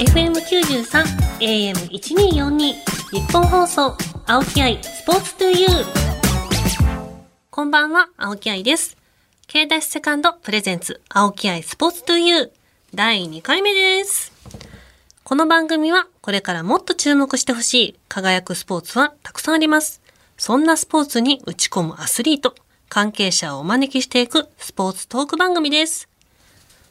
FM93 AM1242 日本放送青木愛スポーツトゥユー。こんばんは青木愛です。K ダッシュセカンドプレゼンツ青木愛スポーツトゥユー。第2回目です。この番組はこれからもっと注目してほしい輝くスポーツはたくさんあります。そんなスポーツに打ち込むアスリート関係者をお招きしていくスポーツトーク番組です。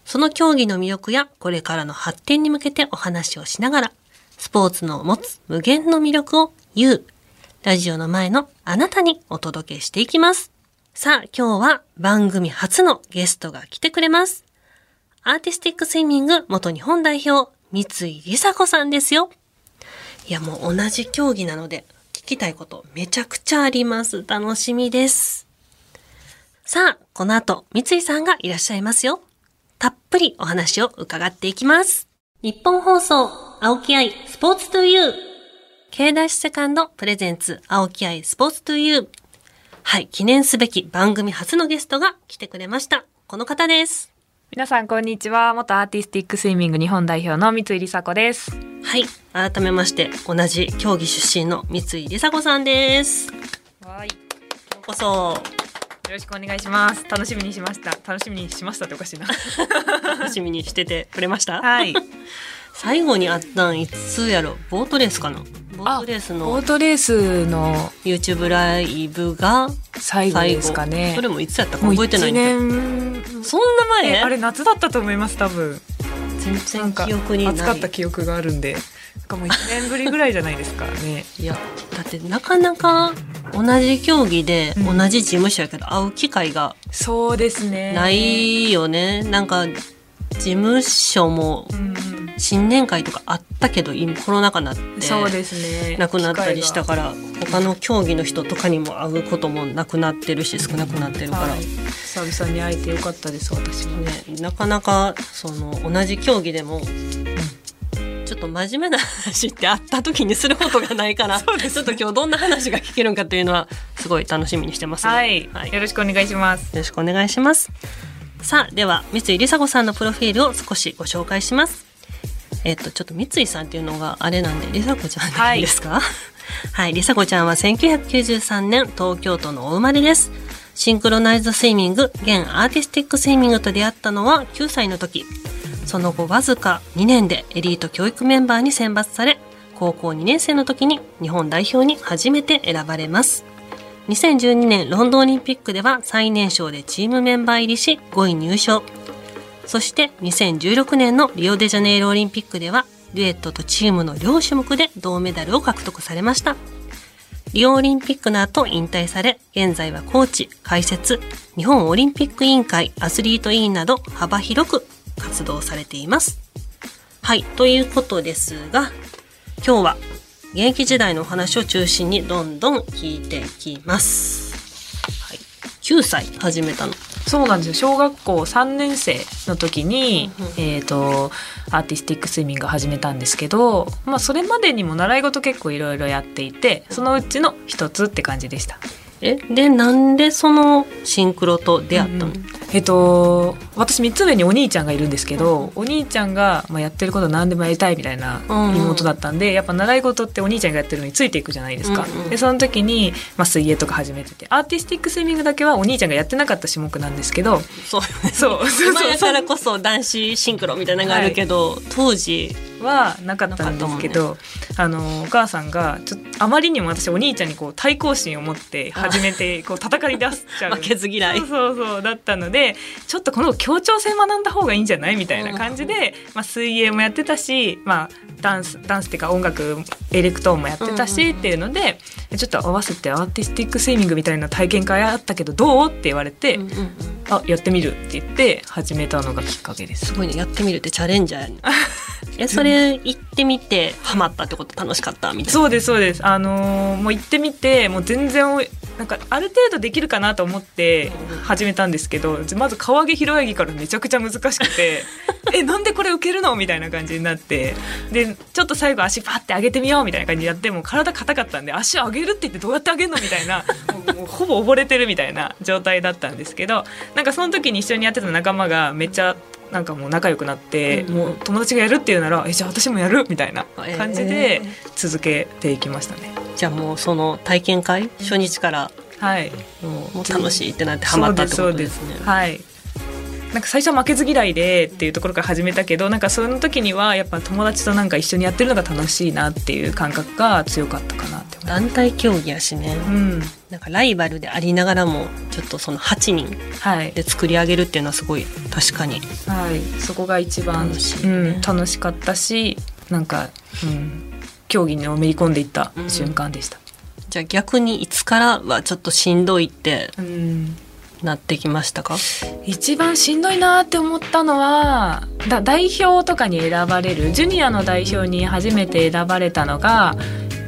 その競技の魅力やこれからの発展に向けてお話をしながら、スポーツの持つ無限の魅力を言う、ラジオの前のあなたにお届けしていきます。さあ、今日は番組初のゲストが来てくれます。アーティスティックスイミング元日本代表、三井梨紗子さんですよ。いや、もう同じ競技なので、聞きたいことめちゃくちゃあります。楽しみです。さあ、この後、三井さんがいらっしゃいますよ。たっぷりお話を伺っていきます。日本放送、青木愛、スポーツトゥユー。K ダッシュセカンドプレゼンツ、青木愛、スポーツトゥユー。はい、記念すべき番組初のゲストが来てくれました。この方です。皆さんこんにちは元アーティスティックスイミング日本代表の三井梨紗子ですはい、改めまして、同じ競技出身の三井梨紗子さんです。よはいようこそ、ろしくお願いします。楽しみにしました。楽しみにしましたっておかしいな。楽しみにしててくれました？はい。最後に会ったんいつやろ？ボートレースかな？ボートレースボのートレースの YouTube ライブが最後ですかね。それもいつやったか覚えてないんだ。そんな前？えあれ夏だったと思います多分。全然記憶に暑かった記憶があるんで。なんかもう一年ぶりぐらいじゃないですかね。いやだってなかなか同じ競技でうん。同じ事務所やけど会う機会がそうですね。ないよね、なんか事務所もうん新年会とかあったけど今コロナ禍になってそうですね。なくなったりしたから他の競技の人とかにも会うこともなくなってるし少なくなってるから、はい、久々に会えてよかったです私も。ね、なかなかその同じ競技でも、ちょっと真面目な話って会った時にすることがないから、ちょっと今日どんな話が聞けるんかっていうのはすごい楽しみにしてますはい、はい、よよろしくお願いしますろしくお願いします。さあ、では、三井梨紗子さんのプロフィールを少しご紹介します。えっと、ちょっと三井さんっていうのがあれなんで、梨紗子ちゃんでいいですか？はい、梨紗子ちゃんは1993年東京都のお生まれです。シンクロナイズドスイミング、現アーティスティックスイミングと出会ったのは9歳の時。その後わずか2年でエリート教育メンバーに選抜され、高校2年生の時に日本代表に初めて選ばれます。2012年ロンドンオリンピックでは最年少でチームメンバー入りし5位入賞。そして2016年のリオデジャネイロオリンピックではデュエットとチームの両種目で銅メダルを獲得されました。リオオリンピックの後引退され、現在はコーチ、解説、日本オリンピック委員会、アスリート委員など幅広く活動されています。はい、ということですが、今日は現役時代のお話を中心にどんどん聞いていきます。はい、9歳始めたの。そうなんですよ小学校3年生の時に、うんうんえー、とアーティスティックスイミングを始めたんですけど、まあ、それまでにも習い事結構いろいろやっていてそのうちの一つって感じでした。え、で、なんでそのシンクロと出会ったの、うんえっと私3つ上にお兄ちゃんがいるんですけど、お兄ちゃんが、まあ、やってること何でもやりたいみたいなうん。妹だったんで、やっぱ習い事ってお兄ちゃんがやってるのについていくじゃないですか、うんうんでその時に、まあ、水泳とか始めててアーティスティックスイミングだけはお兄ちゃんがやってなかった種目なんですけどそう。そうそう。今やからこそ男子シンクロみたいなのがあるけど、当時、はなかったんですけど、あのお母さんがちょっとあまりにも私お兄ちゃんにこう対抗心を持って始めてこう戦い出しちゃう。負けず嫌い。そうそうそうだったのでちょっとこの協調性学んだ方がいいんじゃない？みたいな感じで、まあ、水泳もやってたし、まあ、ダンスダンスっていうか音楽エレクトーンもやってたし、っていうのでちょっと合わせてアーティスティックスイミングみたいな体験会あったけどどう？って言われて、うんうん。うんあやってみるって言って始めたのがきっかけです。す。ごいね、やってみるってチャレンジャーやね。え、それ行ってみてハマったってこと？楽しかった？みたいな。そうですそうです。あのーもう行ってみてもう全然なんかある程度できるかなと思って始めたんですけどまず川上弘上からめちゃくちゃ難しくて えなんでこれ受けるのみたいな感じになってでちょっと最後足パッて上げてみようみたいな感じでやっても体硬かったんで足上げるって言ってどうやって上げるのみたいなもう もうほぼ溺れてるみたいな状態だったんですけどなんかその時に一緒にやってた仲間がめっちゃなんかもう仲良くなって、うんもう友達がやるっていうならえじゃあ私もやるみたいな感じでえ続けていきましたね。じゃあもうその体験会？初日から？はい。もう楽しいってなってハマったってことですね。はい。なんか最初は負けず嫌いでっていうところから始めたけどなんかその時にはやっぱ友達となんか一緒にやってるのが楽しいなっていう感覚が強かったかな。団体競技やしね、うん。なんかライバルでありながらもちょっとその8人はい。で作り上げるっていうのはすごい確かにはい、そこが一番楽しうん、楽しかったしなんか、うん、競技にのめり込んでいった瞬間でした。じゃあ逆にいつからはちょっとしんどいってうん。なってきましたか？一番しんどいなって思ったのはだ代表とかに選ばれるジュニアの代表に初めて選ばれたのが、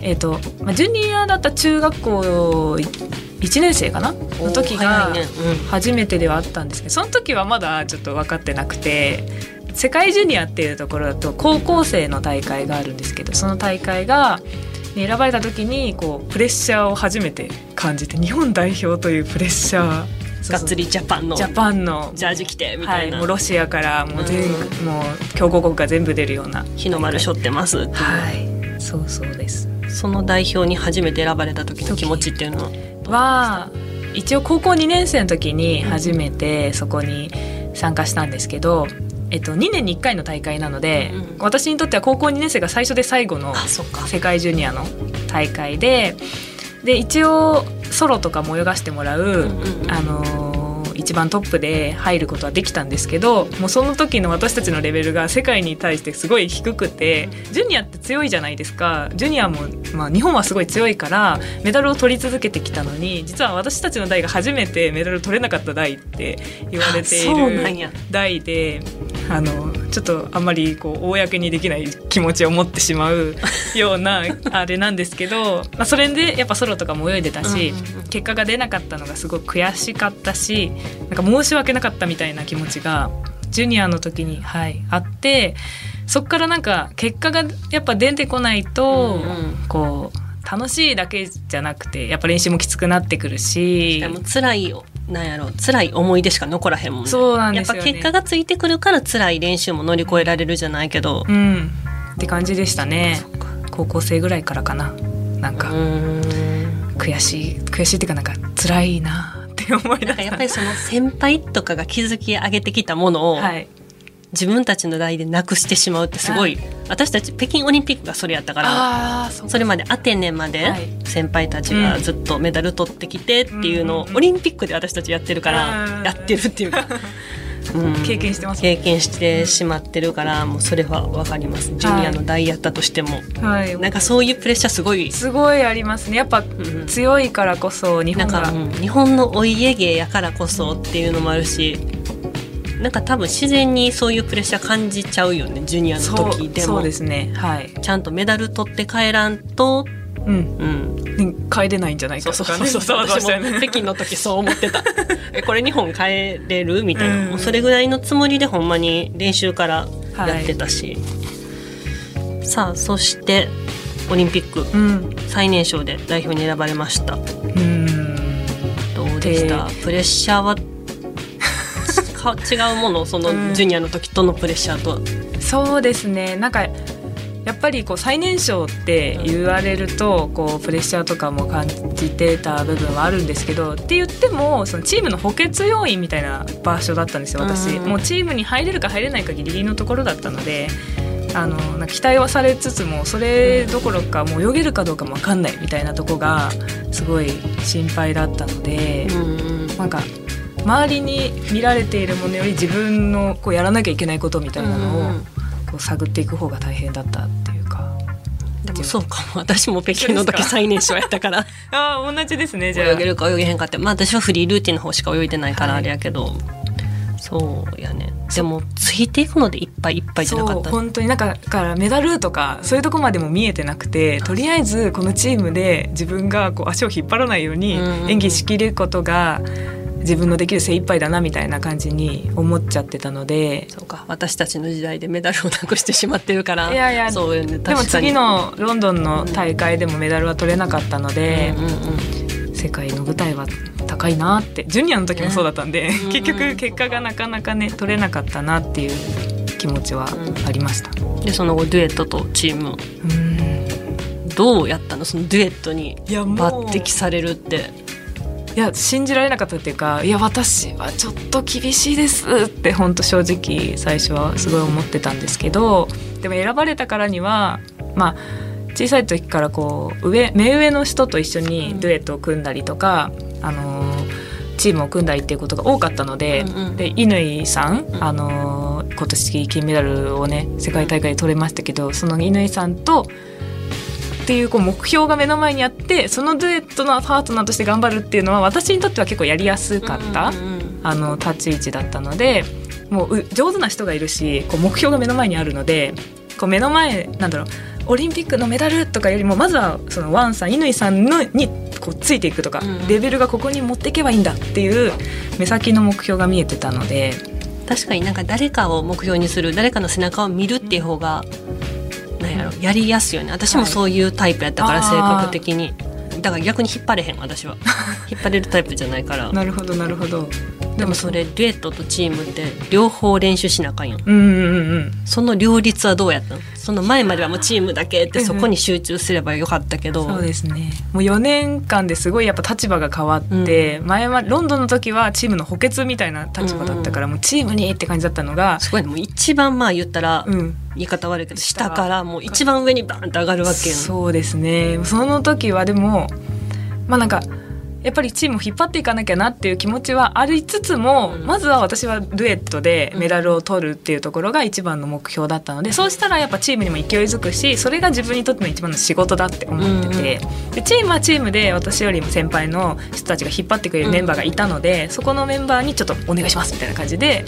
えっとまあ、ジュニアだった中学校1年生かな？の時が初めてではあったんですけどその時はまだちょっと分かってなくて世界ジュニアっていうところだと高校生の大会があるんですけどその大会がに選ばれた時にこうプレッシャーを初めて感じて日本代表というプレッシャーがっつりジャパンのジャパンのジャージ着てみたはいい、な、もうロシアからもう全、うもう強豪国が全部出るような日の丸背負ってますっていう。はい。そうそうですその代表に初めて選ばれた時の気持ちっていうのは？は一応高校2年生の時に初めてそこに参加したんですけど、えっと、2年に1回の大会なので、うん私にとっては高校2年生が最初で最後の世界ジュニアの大会でで一応ソロとかも泳がしてもらう、あのー一番トップで入ることはできたんですけどもうその時の私たちのレベルが世界に対してすごい低くてジュニアって強いじゃないですか。ジュニアも、まあ、日本はすごい強いからメダルを取り続けてきたのに実は私たちの代が初めてメダル取れなかった代って言われている代であのちょっとあんまりこう公にできない気持ちを持ってしまう ようなあれなんですけど、まあ、それでやっぱソロとかも泳いでたし、結果が出なかったのがすごく悔しかったしなんか申し訳なかったみたいな気持ちがジュニアの時に、はい、あってそっからなんか結果がやっぱ出てこないと、こう楽しいだけじゃなくてやっぱ練習もきつくなってくるし。でも辛いなんやろ。辛い思い出しか残らへんもんね。そうなんですよね。やっぱ結果がついてくるから辛い練習も乗り越えられるじゃないけど。うん。って感じでしたね。高校生ぐらいからかな。なんか。悔しい。悔しいっていうかなんか辛いなって思い出なんかしたやっぱりその先輩とかが築き上げてきたものをはい自分たちの代でなくしてしまうってすごい。私たち北京オリンピックがそれやったからそれまでアテネまではい。先輩たちがずっとメダル取ってきてっていうのをうん。オリンピックで私たちやってるからうん。やってるっていうか、うん。経験してます経験してしまってるからもうそれは分かります。ジュニアの代やったとしても、はい。なんかそういうプレッシャーすごい。すごいありますね。やっぱん。強いからこそ日本が。なんか、うん。日本のお家芸やからこそっていうのもあるしなんか多分自然にそういうプレッシャー感じちゃうよねジュニアのそう時でも。そうですね。はい、ちゃんとメダル取って帰らんと、うん、うん、ね帰れないんじゃないか。とかね。ざわざわし私もたよね北京の時そう思ってた。えこれ日本帰れる？みたいな、うん。もうそれぐらいのつもりでほんまに練習からやってたし、さあそしてオリンピック。うん。最年少で代表に選ばれました。うん。どうでした？プレッシャーはか違うものそのうん。ジュニアの時とのプレッシャーとは、そうですね。なんかやっぱりこう最年少って言われるとこうプレッシャーとかも感じてた部分はあるんですけどって言ってもそのチームの補欠要員みたいな場所だったんですよ私、うんもうチームに入れるか入れないかギリギリのところだったのであのなんか期待はされつつもそれどころかもう泳げるかどうかも分かんないみたいなとこがすごい心配だったので、うん。なんか周りに見られているものより自分のこうやらなきゃいけないことみたいなのを、うんこう探っていく方が大変だったっていうか。でもそうかも。私も北京の時最年少やったから。ああ同じですねじゃあ。泳げるか泳げへんかって。まあ私はフリールーティンの方しか泳いでないからはいあれやけど、そうやね。でもついていくのでいっぱいいっぱいじゃなかった？そう本当になんかだからメダルとかそういうとこまでも見えてなくてとりあえずこのチームで自分がこう足を引っ張らないようにうん。演技しきることが自分のできる精一杯だなみたいな感じに思っちゃってたので。そうか。私たちの時代でメダルをなくしてしまってるから。いやいやそうよねでも次のロンドンの大会でもメダルは取れなかったのでうんうんうん。世界の舞台は高いなって。ジュニアの時もそうだったんで、うん。結局結果がなかなかね取れなかったなっていう気持ちはありました。でその後デュエットとチームうん。どうやったの？そのデュエットに抜擢されるっていや信じられなかったっていうかいや私はちょっと厳しいですって本当正直最初はすごい思ってたんですけどでも選ばれたからにはまあ小さい時からこう上目上の人と一緒にデュエットを組んだりとか、あのーチームを組んだりっていうことが多かったので,、うんうん。で乾さん、うん。あのー今年金メダルをね世界大会で取れましたけどその乾さんとっていうこう目標が目の前にあってそのデュエットのパートナーとして頑張るっていうのは私にとっては結構やりやすかった、うんうんうん。あの立ち位置だったのでもうう上手な人がいるしこう目標が目の前にあるのでこう目の前なんだろうオリンピックのメダルとかよりもまずはそのワンさん乾さんのにこうついていくとか、うん。レベルがここに持っていけばいいんだっていう目先の目標が見えてたので。確かになんか誰かを目標にする誰かの背中を見るっていう方が、なんやろやりやすいよね。私もそういうタイプやったから、はい性格的に。だから逆に引っ張れへん私は。引っ張れるタイプじゃないから。なるほどなるほど。でもそれデュエットとチームって両方練習しなあかんよ。うんうんうんうん。その両立はどうやったの？その前まではもうチームだけってそこに集中すればよかったけど、そうですね。もう4年間ですごいやっぱ立場が変わって、前はロンドンの時はチームの補欠みたいな立場だったから、もうチームにって感じだったのが、すごいね。もう一番まあ言ったら、うん、言い方悪いけど下からもう一番上にバーンって上がるわけよそうですね。その時はでもまあなんかやっぱりチームを引っ張っていかなきゃなっていう気持ちはありつつも、うん。まずは私はデュエットでメダルを取るっていうところが一番の目標だったのでそうしたらやっぱチームにも勢いづくしそれが自分にとっての一番の仕事だって思ってて、でチームはチームで私よりも先輩の人たちが引っ張ってくれるメンバーがいたので、そこのメンバーにちょっとお願いしますみたいな感じで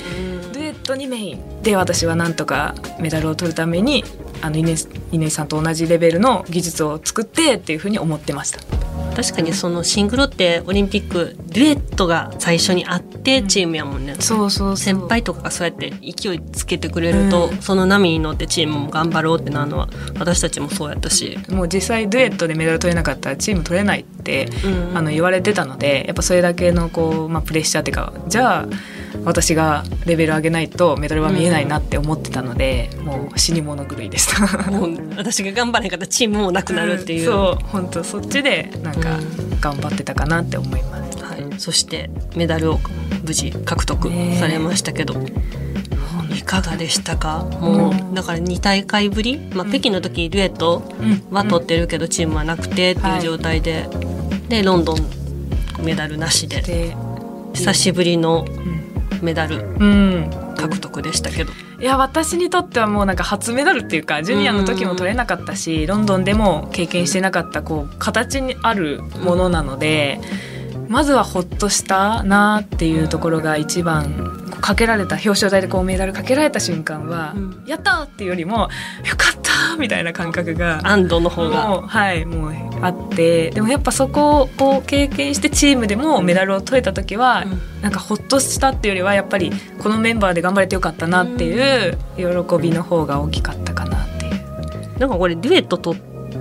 デュエットにメインで私はなんとかメダルを取るためにあの稲稲井さんと同じレベルの技術を作ってっていうふうに思ってました。確かにそのシングルってオリンピックデュエットが最初にあってチームやもんね、そうそう先輩とかがそうやって勢いつけてくれると、うんその波に乗ってチームも頑張ろうってなるのは私たちもそうやったし、もう実際デュエットでメダル取れなかったらチーム取れないって、うん。あの言われてたのでやっぱそれだけのこう、まあ、プレッシャーっていうかじゃあ私がレベル上げないとメダルは見えないなって思ってたので、もう死に物狂いでした。もう私が頑張らへんかったらチームもなくなるっていう、そう本当そっちでなんかうん。頑張ってたかなって思います。はい、そしてメダルを無事獲得されましたけど、いかがでしたか？もうだから2大会ぶり、まあ、北京の時デュエットは取ってるけどチームはなくてっていう状態で、でロンドンメダルなしで。で、久しぶりのうんメダル。うん、獲得でしたけど、いや私にとってはもうなんか初メダルっていうかジュニアの時も取れなかったしロンドンでも経験してなかったこう形にあるものなので、まずはほっとしたなっていうところが一番かけられた表彰台でこうメダルかけられた瞬間は、うん。やったーっていうよりもよかったーみたいな感覚が安堵の方が。もうはいもうあってでもやっぱそこを経験してチームでもメダルを取れた時は、うん。なんかほっとしたっていうよりはやっぱりこのメンバーで頑張れてよかったなっていう喜びの方が大きかったかなっていう。なんかこれデュエットと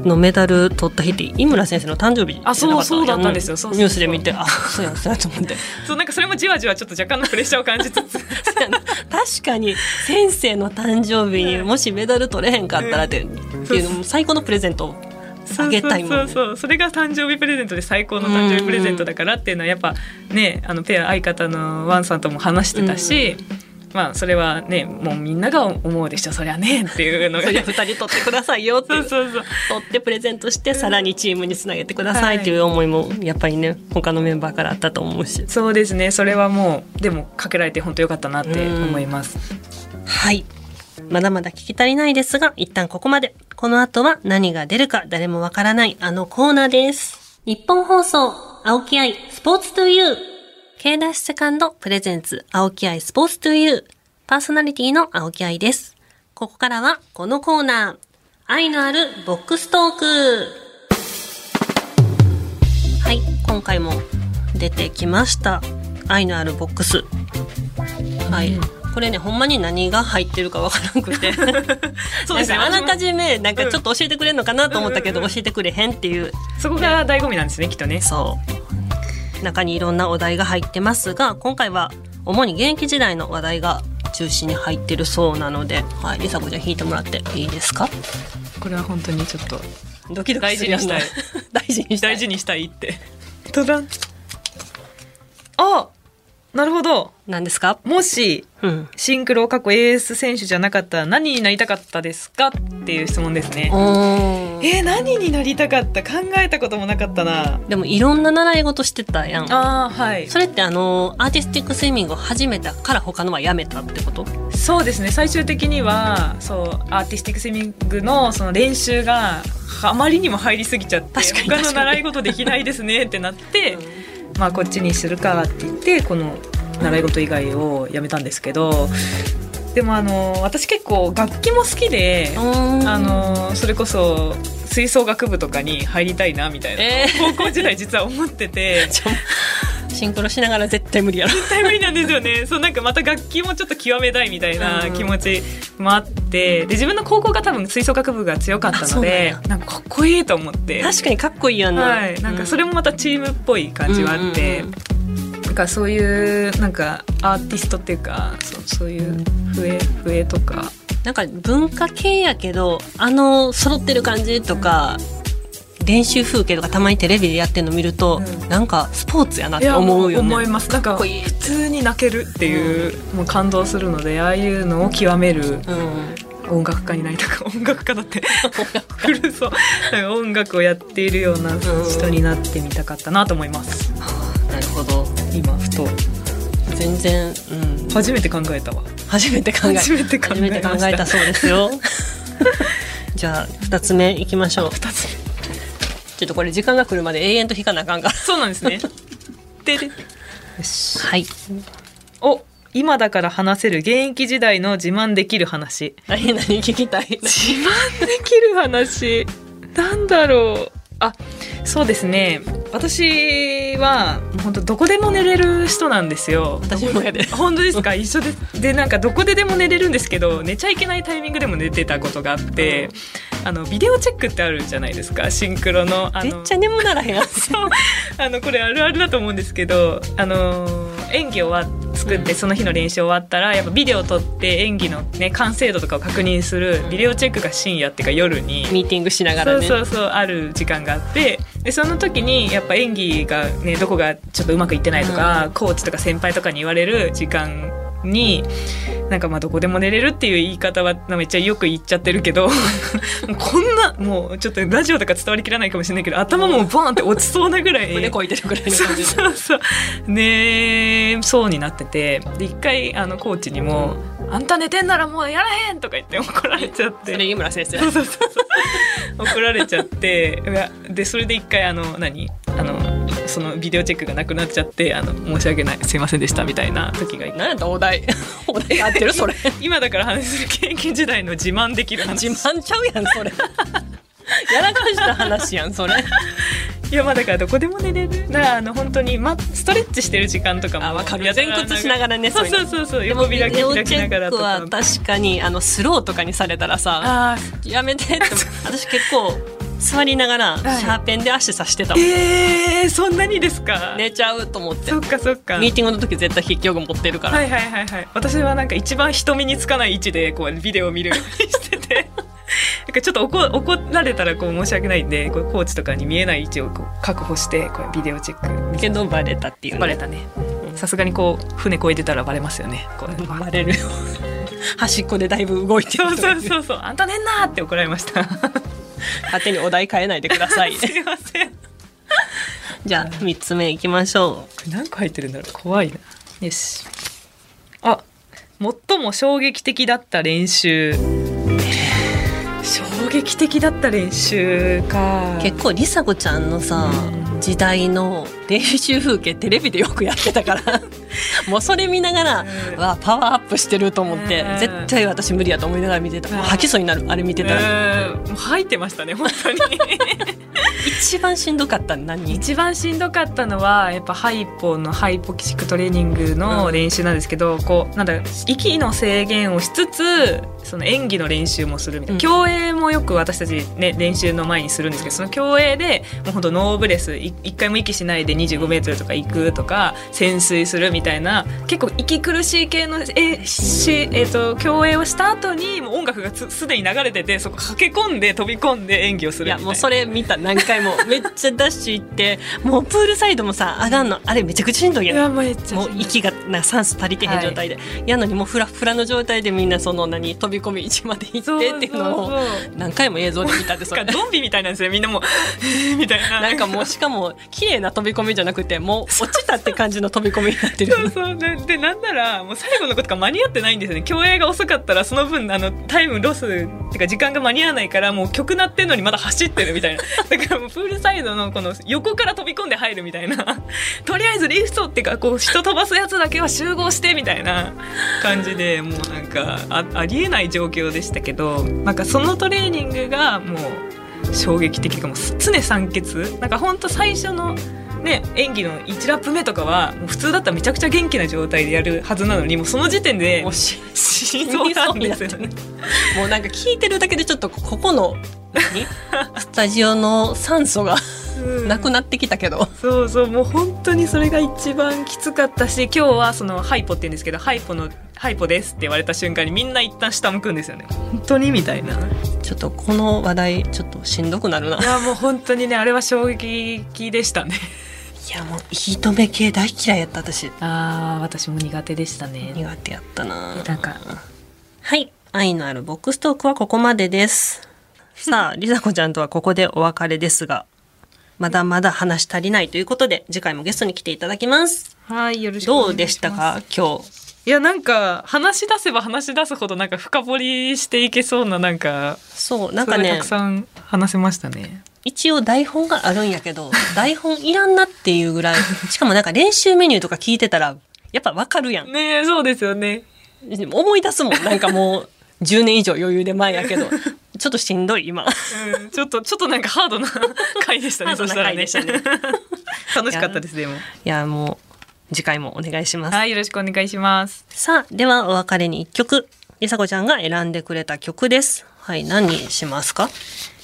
のメダル取った日って井村先生の誕生日あそうそうだったんですよ。ニュースで見てあそう。やそうやと思って。そうなんかそれもじわじわちょっと若干のプレッシャーを感じつつ。確かに先生の誕生日にもしメダル取れへんかったらって,、っていうのも最高のプレゼントをあげたいもんね。そうそうそうそれが誕生日プレゼントで最高の誕生日プレゼントだからっていうのはやっぱねあのペア相方のワンさんとも話してたし、まあそれはねもうみんなが思うでしょ。そりゃねっていうのが。それ二人取ってくださいよってそうそうそう。取ってプレゼントしてさらにチームにつなげてくださいっていう思いもやっぱりね他のメンバーからあったと思うし。そうですね。それはもうでもかけられて本当よかったなって思います。はい。まだまだ聞き足りないですが一旦ここまで。この後は何が出るか誰もわからないあのコーナーです。日本放送青木愛スポーツトゥユー K ダッシュセカンドプレゼンツ青木愛スポーツトゥユー。パーソナリティの青木愛です。ここからはこのコーナー。愛のあるボックストーク。はい今回も出てきました。愛のあるボックス。はい、これねほんまに何が入ってるかわからなくて。そうですね。あらかめじめなんかちょっと教えてくれるのかなと思ったけど教えてくれへんっていう。そこが醍醐味なんですねきっとね。そう中にいろんなお題が入ってますが今回は主に現役時代の話題が中心に入ってるそうなので、はい、りさこちゃん引いてもらっていいですか？これは本当にちょっとドキドキ大事に大事にしたい。大事にしたいって。トラン。あなるほど。何ですか？もしうん。シンクロ過去エース選手じゃなかったら何になりたかったですか？っていう質問ですね。えー、何になりたかった？考えたこともなかったな。でもいろんな習い事してたやん。あーはい。それってあのアーティスティックスイミングを始めたから他のはやめたってこと？そうですね。最終的にはそうアーティスティックスイミングのその練習があまりにも入りすぎちゃって確かに他の習い事できないですねってなって、まあこっちにするかって言ってこの習い事以外をやめたんですけどでもあの私結構楽器も好きで、ああのそれこそ吹奏楽部とかに入りたいなみたいな、え高校時代実は思ってて。シンクロしながら絶対無理やろ。絶対無理なんですよね。そうなんかまた楽器もちょっと極めたいみたいな気持ちもあって。で自分の高校が多分吹奏楽部が強かったのであなんかかっこいいと思って。確かにかっこいいやんな、はい、なんかそれもまたチームっぽい感じはあって、うんうんなんかそういうなんかアーティストっていうかそうそういう笛笛とか。なんか文化系やけどあの揃ってる感じとか、練習風景とかたまにテレビでやってるの見ると、うん。なんかスポーツやなって思うよね。思います。なんか普通に泣けるっていう、もう感動するのでああいうのを極めるうん。音楽家になりたく 音楽家だって。古そう。音楽をやっているような人になってみたかったなと思います。なるほど今ふと。全然、うん、初めて考えたわ。初めて考え初めて考え初めて考えたそうですよ。じゃあ2つ目いきましょう。二つちょっとこれ時間が来るまで永遠と引かなあかんからそうなんですね。でで。よし。はい。お今だから話せる現役時代の自慢できる話。何何聞きたい？自慢できる話。なんだろう。あそうですね。私は本当どこでも寝れる人なんですよ。私もやで本当ですか？一緒ですでなんかどこででも寝れるんですけど寝ちゃいけないタイミングでも寝てたことがあってあのビデオチェックってあるじゃないですか？シンクロのあのめっちゃ眠ならへん。そう。あのこれあるあるだと思うんですけどあの演技終わ作ってその日の練習終わったらやっぱビデオを撮って演技の、ね、完成度とかを確認するビデオチェックが深夜っていうか夜に。ミーティングしながらね。そうそうそうある時間があってでその時にやっぱ演技がねどこがちょっとうまくいってないとか、コーチとか先輩とかに言われる時間になんかまあどこでも寝れるっていう言い方はめっちゃよく言っちゃってるけど こんなもうちょっとラジオとか伝わりきらないかもしれないけど頭もボーンって落ちそうなぐらい胸こいてるくらいのそう感じでそうそう。ねそうになってて。で一回あのコーチにも「あんた寝てんならもうやらへん!」とか言って怒られちゃって。それ井村先生そうそうそうそう。怒られちゃって。うわでそれで一回あの何？あのそのビデオチェックがなくなっちゃってあの申し訳ないすいませんでしたみたいな時が何やったお題。お題合ってる？それ。今だから話する経験時代の自慢できる話。自慢ちゃうやんそれ。やらかした話やんそれ。いやまあだからどこでも寝れる。だからあの本当に、ま、ストレッチしてる時間とかも。あわかる。前屈しながらねそうそうそうそう。そう横開き開きながらとビデオチェックはか確かにあのスローとかにされたらさあやめてって私結構座りながらシはい。ャーペンで足さしてたーもん、えー、そんなにですか？寝ちゃうと思って。そっかそっか。ミーティングの時絶対筆記用具持ってるから、はいはいはいはい。私はなんか一番人目につかない位置でこうビデオを見るように してて。なんかちょっと怒怒られたらこう申し訳ないんでこうコーチとかに見えない位置をこう確保してこうビデオチェック。けどバレたっていう、ね、バレたね。さすがにこう船越えてたらバレますよね。こうバレるよ。端っこでだいぶ動いてるそうそうそうそう。あんた寝んなーって怒られました 勝手にお題変えないでください。すいません。こじゃあ3つ目いきましょれ何個入ってるんだろう。怖いな。よし。あ最も衝撃的だった練習。衝撃的だった練習か。う結構りさこちゃんのさ時代の練習風景テレビでよくやってたから。もうそれ見ながら、うん。わパワーアップしてると思って、うん。絶対私無理やと思いながら見てた、うん。もう吐きそうになるあれ見てたら、うん。もう吐いてましたね本当に。一番しんどかったの何？一番しんどかったのはやっぱハイポのハイポキシクトレーニングの練習なんですけど、こうなんだ息の制限をしつつその演技の練習もするみたいな、うん。競泳もよく私たちね練習の前にするんですけどその競泳でもう本当ノーブレスい一回も息しないで25メートルとか行くとか潜水するみたいな結構息苦しい系のえしえっ、と競泳をした後にもう音楽がつすでに流れててそこ駆け込んで飛び込んで演技をするみたいな。いやもうそれ見た何回も。めっちゃダッシュ行ってもうプールサイドもさ上がんのあれめちゃくちゃしんどいやん。もう息がな酸素足りてへん状態で、やのにもうフラフラの状態でみんなその何飛び込み位置まで行ってっていうのを何回も映像で見たってそれ。なんかゾンビみたいなんですよ。みんなもうえーみたいな。なんかもうしかも綺麗な飛び込みじゃなくてもう落ちたって感じの飛び込みになってる。そうそう。ででなんならもう最後のことが間に合ってないんですよね。競泳が遅かったらその分あのタイムロスっていうか時間が間に合わないからもう曲鳴ってんのにまだ走ってるみたいな。だからもうプールサイドのこの横から飛び込んで入るみたいな。とりあえずリフトっていうかこう人飛ばすやつだけは集合してみたいな感じでもうなんかあありえない状況でしたけどなんかそのトレーニングがもう衝撃的かも。常酸欠。なんかほんと最初のね、演技の1ラップ目とかは普通だったらめちゃくちゃ元気な状態でやるはずなのにもうその時点でもうし死にそうなんですよね。もうなんか聞いてるだけでちょっとここの何？スタジオの酸素がうん。なくなってきたけど。そうそうもう本当にそれが一番きつかったし今日はそのハイポって言うんですけどハイポのハイポですって言われた瞬間にみんな一旦下向くんですよね。本当にみたいな。いちょっとこの話題ちょっとしんどくなるな。やもう本当にねあれは衝撃でしたねいやもう火止め系大嫌いやった私。あー私も苦手でしたね。苦手やったな。なんかはい愛のあるボックストークはここまでです。さありさこちゃんとはここでお別れですがまだまだ話し足りないということで次回もゲストに来ていただきます。はいよろしくどうでしたか今日？いやなんか話し出せば話し出すほどなんか深掘りしていけそうななんかそうなんかねたくさん話せましたね一応台本があるんやけど 台本いらんなっていうぐらいしかもなんか練習メニューとか聞いてたらやっぱわかるやん。ねえそうですよね。思い出すもん。なんかもう10年以上余裕で前やけど。ちょっとしんどい今。うんちょっとちょっとなんかハードな回でしたねそしたらね。ね 楽しかったですでも。いやもう次回もお願いします。はいよろしくお願いします。さあではお別れに一曲。りさこちゃんが選んでくれた曲です。はい何にしますか？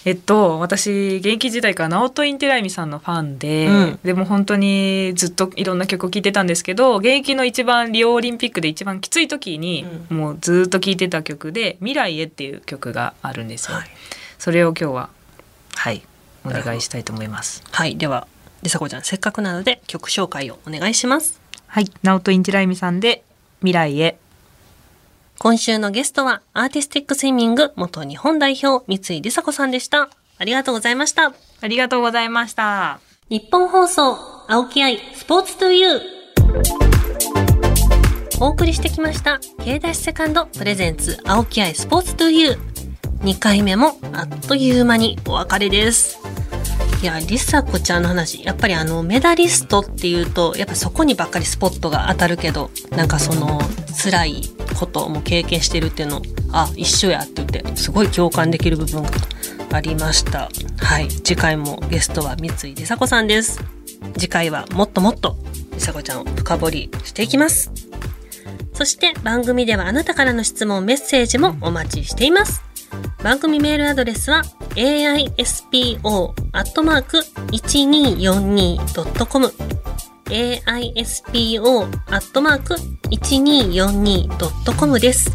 えっと私現役時代からナオト・インテライミさんのファンで、うん。でも本当にずっといろんな曲を聴いてたんですけど現役の一番リオオリンピックで一番きつい時に、もうずっと聴いてた曲で「未来へ」っていう曲があるんですよ、はい。それを今日ははいお願いしたいと思います。はいではりさこちゃんせっかくなので曲紹介をお願いします。はいナオト・インテライミさんで「未来へ」今週のゲストはアーティスティックスイミング元日本代表三井梨紗子さんでしたありがとうございましたありがとうございました日本放送、青木愛、スポーツトゥユー。お送りしてきました、K ダッシュセカンドプレゼンツ、青木愛、スポーツトゥユー。2回目もあっという間にお別れです。いや、りさこちゃんの話、やっぱりあの、メダリストっていうと、やっぱそこにばっかりスポットが当たるけど、なんかその、辛いことも経験してるっていうの、あ、一緒やって言って、すごい共感できる部分がありました。はい。次回もゲストは三井梨紗子さんです。次回はもっともっと梨紗子ちゃんを深掘りしていきます。そして番組ではあなたからの質問、メッセージもお待ちしています。番組メールアドレスは aispo.1242.com aispo.1242.com 1242.com です。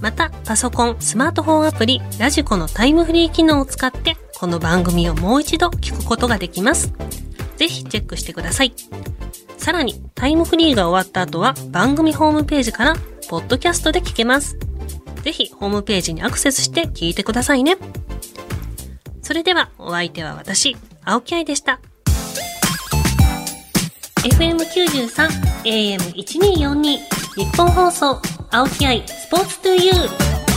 また、パソコン、スマートフォンアプリ、ラジコのタイムフリー機能を使って、この番組をもう一度聞くことができます。ぜひチェックしてください。さらに、タイムフリーが終わった後は、番組ホームページから、ポッドキャストで聞けます。ぜひ、ホームページにアクセスして聞いてくださいね。それでは、お相手は私、青木愛でした。FM93、AM1242、日本放送、青木愛、スポーツトゥユー。